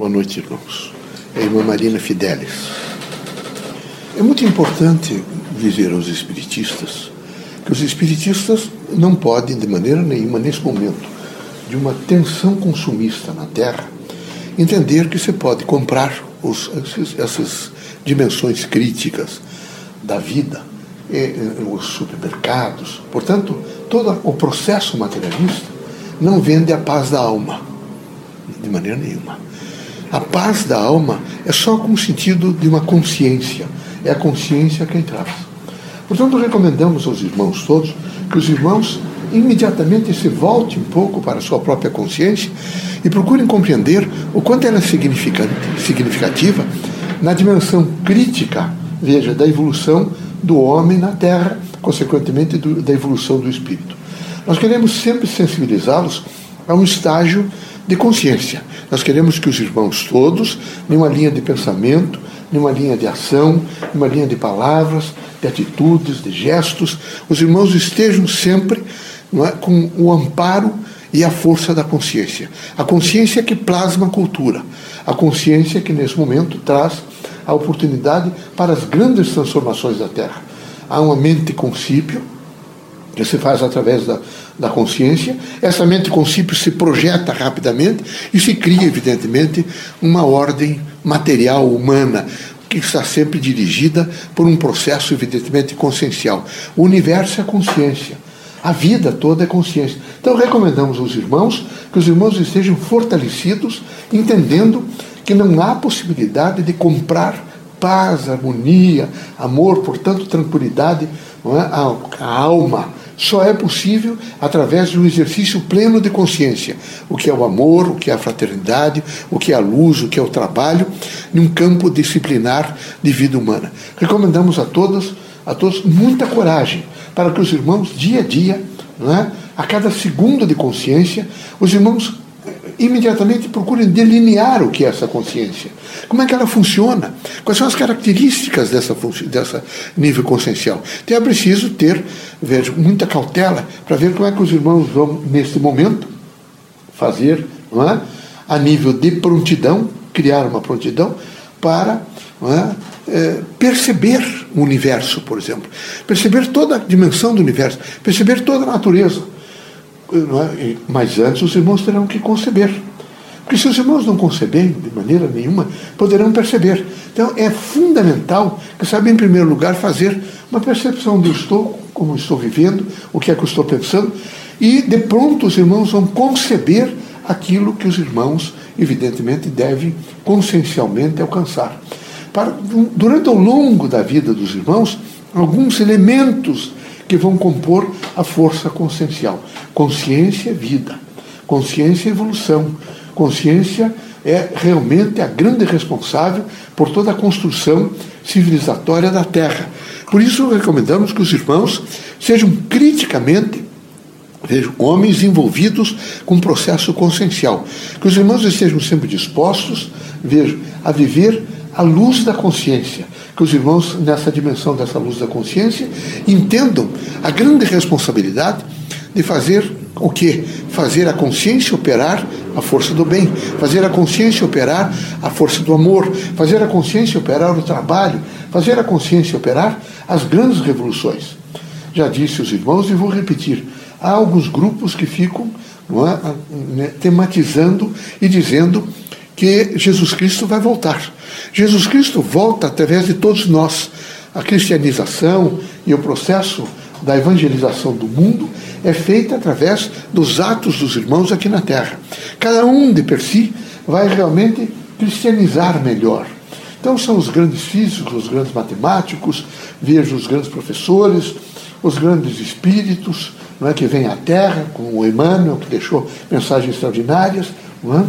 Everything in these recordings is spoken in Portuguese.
Boa noite, irmãos. É a irmã Marina Fidelis. É muito importante dizer aos espiritistas que os espiritistas não podem, de maneira nenhuma, nesse momento de uma tensão consumista na Terra, entender que você pode comprar os, esses, essas dimensões críticas da vida, os supermercados. Portanto, todo o processo materialista não vende a paz da alma, de maneira nenhuma. A paz da alma é só com o sentido de uma consciência. É a consciência quem traz. Portanto, recomendamos aos irmãos todos que os irmãos imediatamente se voltem um pouco para a sua própria consciência e procurem compreender o quanto ela é significativa na dimensão crítica, veja, da evolução do homem na Terra, consequentemente do, da evolução do espírito. Nós queremos sempre sensibilizá-los a um estágio de consciência. Nós queremos que os irmãos todos, numa linha de pensamento, numa linha de ação, numa linha de palavras, de atitudes, de gestos, os irmãos estejam sempre é, com o amparo e a força da consciência. A consciência que plasma a cultura. A consciência que, nesse momento, traz a oportunidade para as grandes transformações da Terra. Há uma mente concípio, se faz através da, da consciência. Essa mente concípio se projeta rapidamente e se cria, evidentemente, uma ordem material humana que está sempre dirigida por um processo, evidentemente, consciencial. O universo é consciência. A vida toda é consciência. Então, recomendamos aos irmãos que os irmãos estejam fortalecidos, entendendo que não há possibilidade de comprar paz, harmonia, amor, portanto, tranquilidade, não é? a alma. Só é possível através de um exercício pleno de consciência. O que é o amor, o que é a fraternidade, o que é a luz, o que é o trabalho, num campo disciplinar de vida humana. Recomendamos a todos, a todos muita coragem para que os irmãos, dia a dia, não é? a cada segundo de consciência, os irmãos imediatamente procurem delinear o que é essa consciência. Como é que ela funciona? Quais são as características dessa, dessa nível consciencial? Então é preciso ter veja, muita cautela para ver como é que os irmãos vão, neste momento, fazer, é? a nível de prontidão, criar uma prontidão para é? É, perceber o universo, por exemplo, perceber toda a dimensão do universo, perceber toda a natureza é? Mas antes os irmãos terão que conceber. Porque se os irmãos não conceberem de maneira nenhuma, poderão perceber. Então é fundamental que saiba, em primeiro lugar, fazer uma percepção eu estou, como estou vivendo, o que é que eu estou pensando, e de pronto os irmãos vão conceber aquilo que os irmãos, evidentemente, devem consciencialmente alcançar. Para, durante o longo da vida dos irmãos, alguns elementos que vão compor a força consciencial. Consciência é vida, consciência é evolução, consciência é realmente a grande responsável por toda a construção civilizatória da Terra. Por isso, recomendamos que os irmãos sejam criticamente vejam, homens envolvidos com o processo consciencial. Que os irmãos estejam sempre dispostos, vejam, a viver a luz da consciência. Que os irmãos, nessa dimensão dessa luz da consciência, entendam a grande responsabilidade de fazer o que? Fazer a consciência operar a força do bem, fazer a consciência operar a força do amor, fazer a consciência operar o trabalho, fazer a consciência operar as grandes revoluções. Já disse os irmãos e vou repetir: há alguns grupos que ficam é, né, tematizando e dizendo que Jesus Cristo vai voltar. Jesus Cristo volta através de todos nós. A cristianização e o processo da evangelização do mundo é feita através dos atos dos irmãos aqui na terra. Cada um de per si vai realmente cristianizar melhor. Então são os grandes físicos, os grandes matemáticos, vejo os grandes professores, os grandes espíritos não é, que vêm à Terra, como o Emmanuel, que deixou mensagens extraordinárias, não é?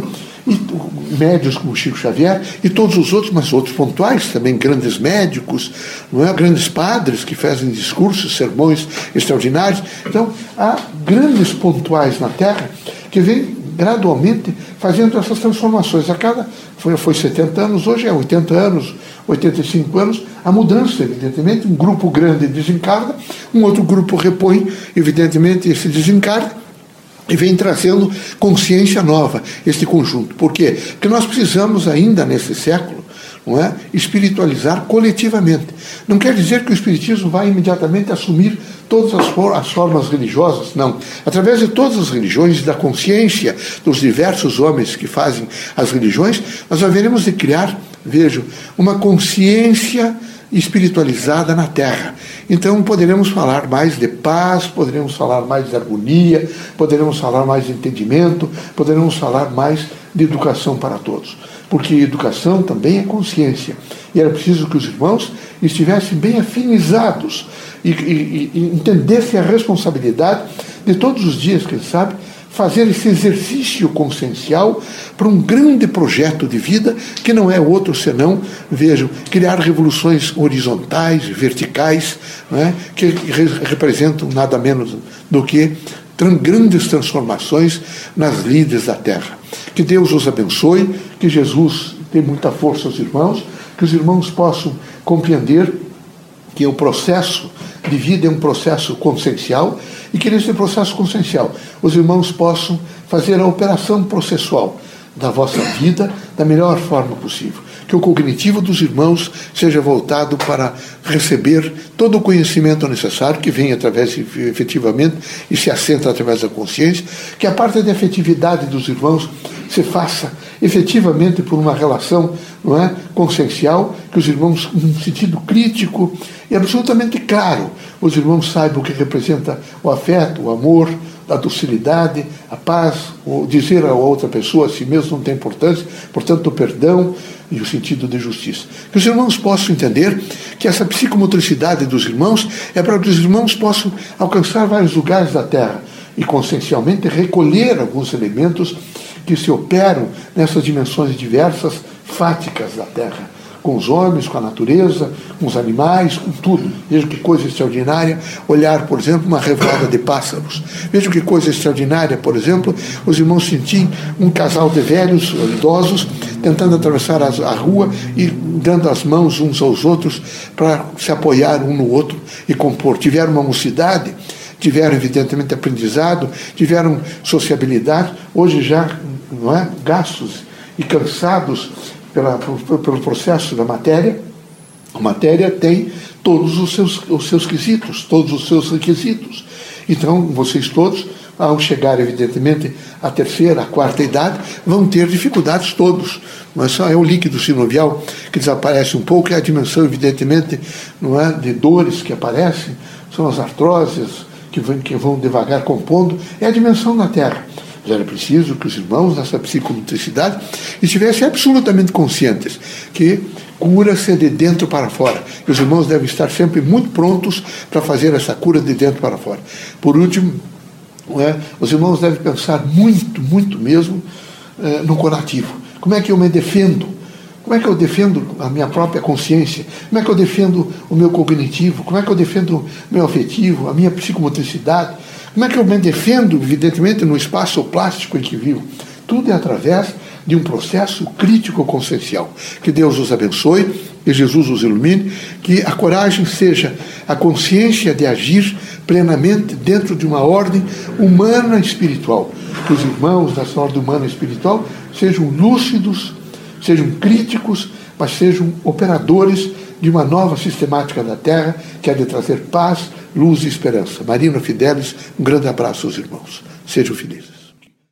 E médios como Chico Xavier e todos os outros, mas outros pontuais também, grandes médicos, não é? grandes padres que fazem discursos, sermões extraordinários. Então, há grandes pontuais na Terra que vêm gradualmente fazendo essas transformações. A cada, foi, foi 70 anos, hoje é 80 anos, 85 anos, a mudança, evidentemente, um grupo grande desencarna, um outro grupo repõe, evidentemente, esse desencarne, e vem trazendo consciência nova, este conjunto. Por quê? Porque nós precisamos ainda nesse século não é? espiritualizar coletivamente. Não quer dizer que o Espiritismo vai imediatamente assumir todas as, for as formas religiosas, não. Através de todas as religiões e da consciência dos diversos homens que fazem as religiões, nós haveremos de criar, vejo, uma consciência espiritualizada na Terra. Então poderemos falar mais de paz, poderemos falar mais de harmonia, poderemos falar mais de entendimento, poderemos falar mais de educação para todos. Porque educação também é consciência. E era preciso que os irmãos estivessem bem afinizados e, e, e entendessem a responsabilidade de todos os dias, quem sabe, fazer esse exercício consciencial para um grande projeto de vida que não é outro senão, vejam, criar revoluções horizontais, verticais, é? que representam nada menos do que grandes transformações nas lides da terra. Que Deus os abençoe, que Jesus dê muita força aos irmãos, que os irmãos possam compreender que o processo de vida é um processo consciencial e que nesse processo consciencial os irmãos possam fazer a operação processual da vossa vida da melhor forma possível. Que o cognitivo dos irmãos seja voltado para receber todo o conhecimento necessário que vem através, efetivamente, e se assenta através da consciência. Que a parte da efetividade dos irmãos se faça efetivamente por uma relação não é, consciencial, que os irmãos, num sentido crítico e absolutamente claro, os irmãos saibam o que representa o afeto, o amor, a docilidade, a paz, o dizer a outra pessoa a si mesmo não tem importância, portanto, o perdão e o sentido de justiça. Que os irmãos possam entender que essa psicomotricidade dos irmãos é para que os irmãos possam alcançar vários lugares da terra e consciencialmente recolher alguns elementos que se operam nessas dimensões diversas, fáticas da Terra, com os homens, com a natureza, com os animais, com tudo. Veja que coisa extraordinária olhar, por exemplo, uma revoada de pássaros. Veja que coisa extraordinária, por exemplo, os irmãos sentirem um casal de velhos, idosos, tentando atravessar a rua e dando as mãos uns aos outros para se apoiar um no outro e compor. Tiveram uma mocidade tiveram evidentemente aprendizado, tiveram sociabilidade, hoje já não é, gastos e cansados pela, pelo processo da matéria, a matéria tem todos os seus, os seus quesitos, todos os seus requisitos. Então, vocês todos, ao chegar, evidentemente, à terceira, à quarta idade, vão ter dificuldades todos. Mas só é o líquido sinovial que desaparece um pouco, é a dimensão, evidentemente, não é, de dores que aparecem, são as artroses, que vão, que vão devagar compondo, é a dimensão da Terra. Mas era preciso que os irmãos nessa psicomotricidade estivessem absolutamente conscientes que cura-se de dentro para fora. E os irmãos devem estar sempre muito prontos para fazer essa cura de dentro para fora. Por último, é, os irmãos devem pensar muito, muito mesmo é, no curativo. Como é que eu me defendo como é que eu defendo a minha própria consciência? Como é que eu defendo o meu cognitivo? Como é que eu defendo o meu afetivo, a minha psicomotricidade? Como é que eu me defendo, evidentemente, no espaço plástico em que vivo? Tudo é através de um processo crítico consciencial. Que Deus os abençoe, que Jesus os ilumine, que a coragem seja a consciência de agir plenamente dentro de uma ordem humana espiritual. Que os irmãos dessa ordem humana espiritual sejam lúcidos, sejam críticos, mas sejam operadores de uma nova sistemática da Terra que há de trazer paz, luz e esperança. Marina Fidelis, um grande abraço aos irmãos. Sejam felizes.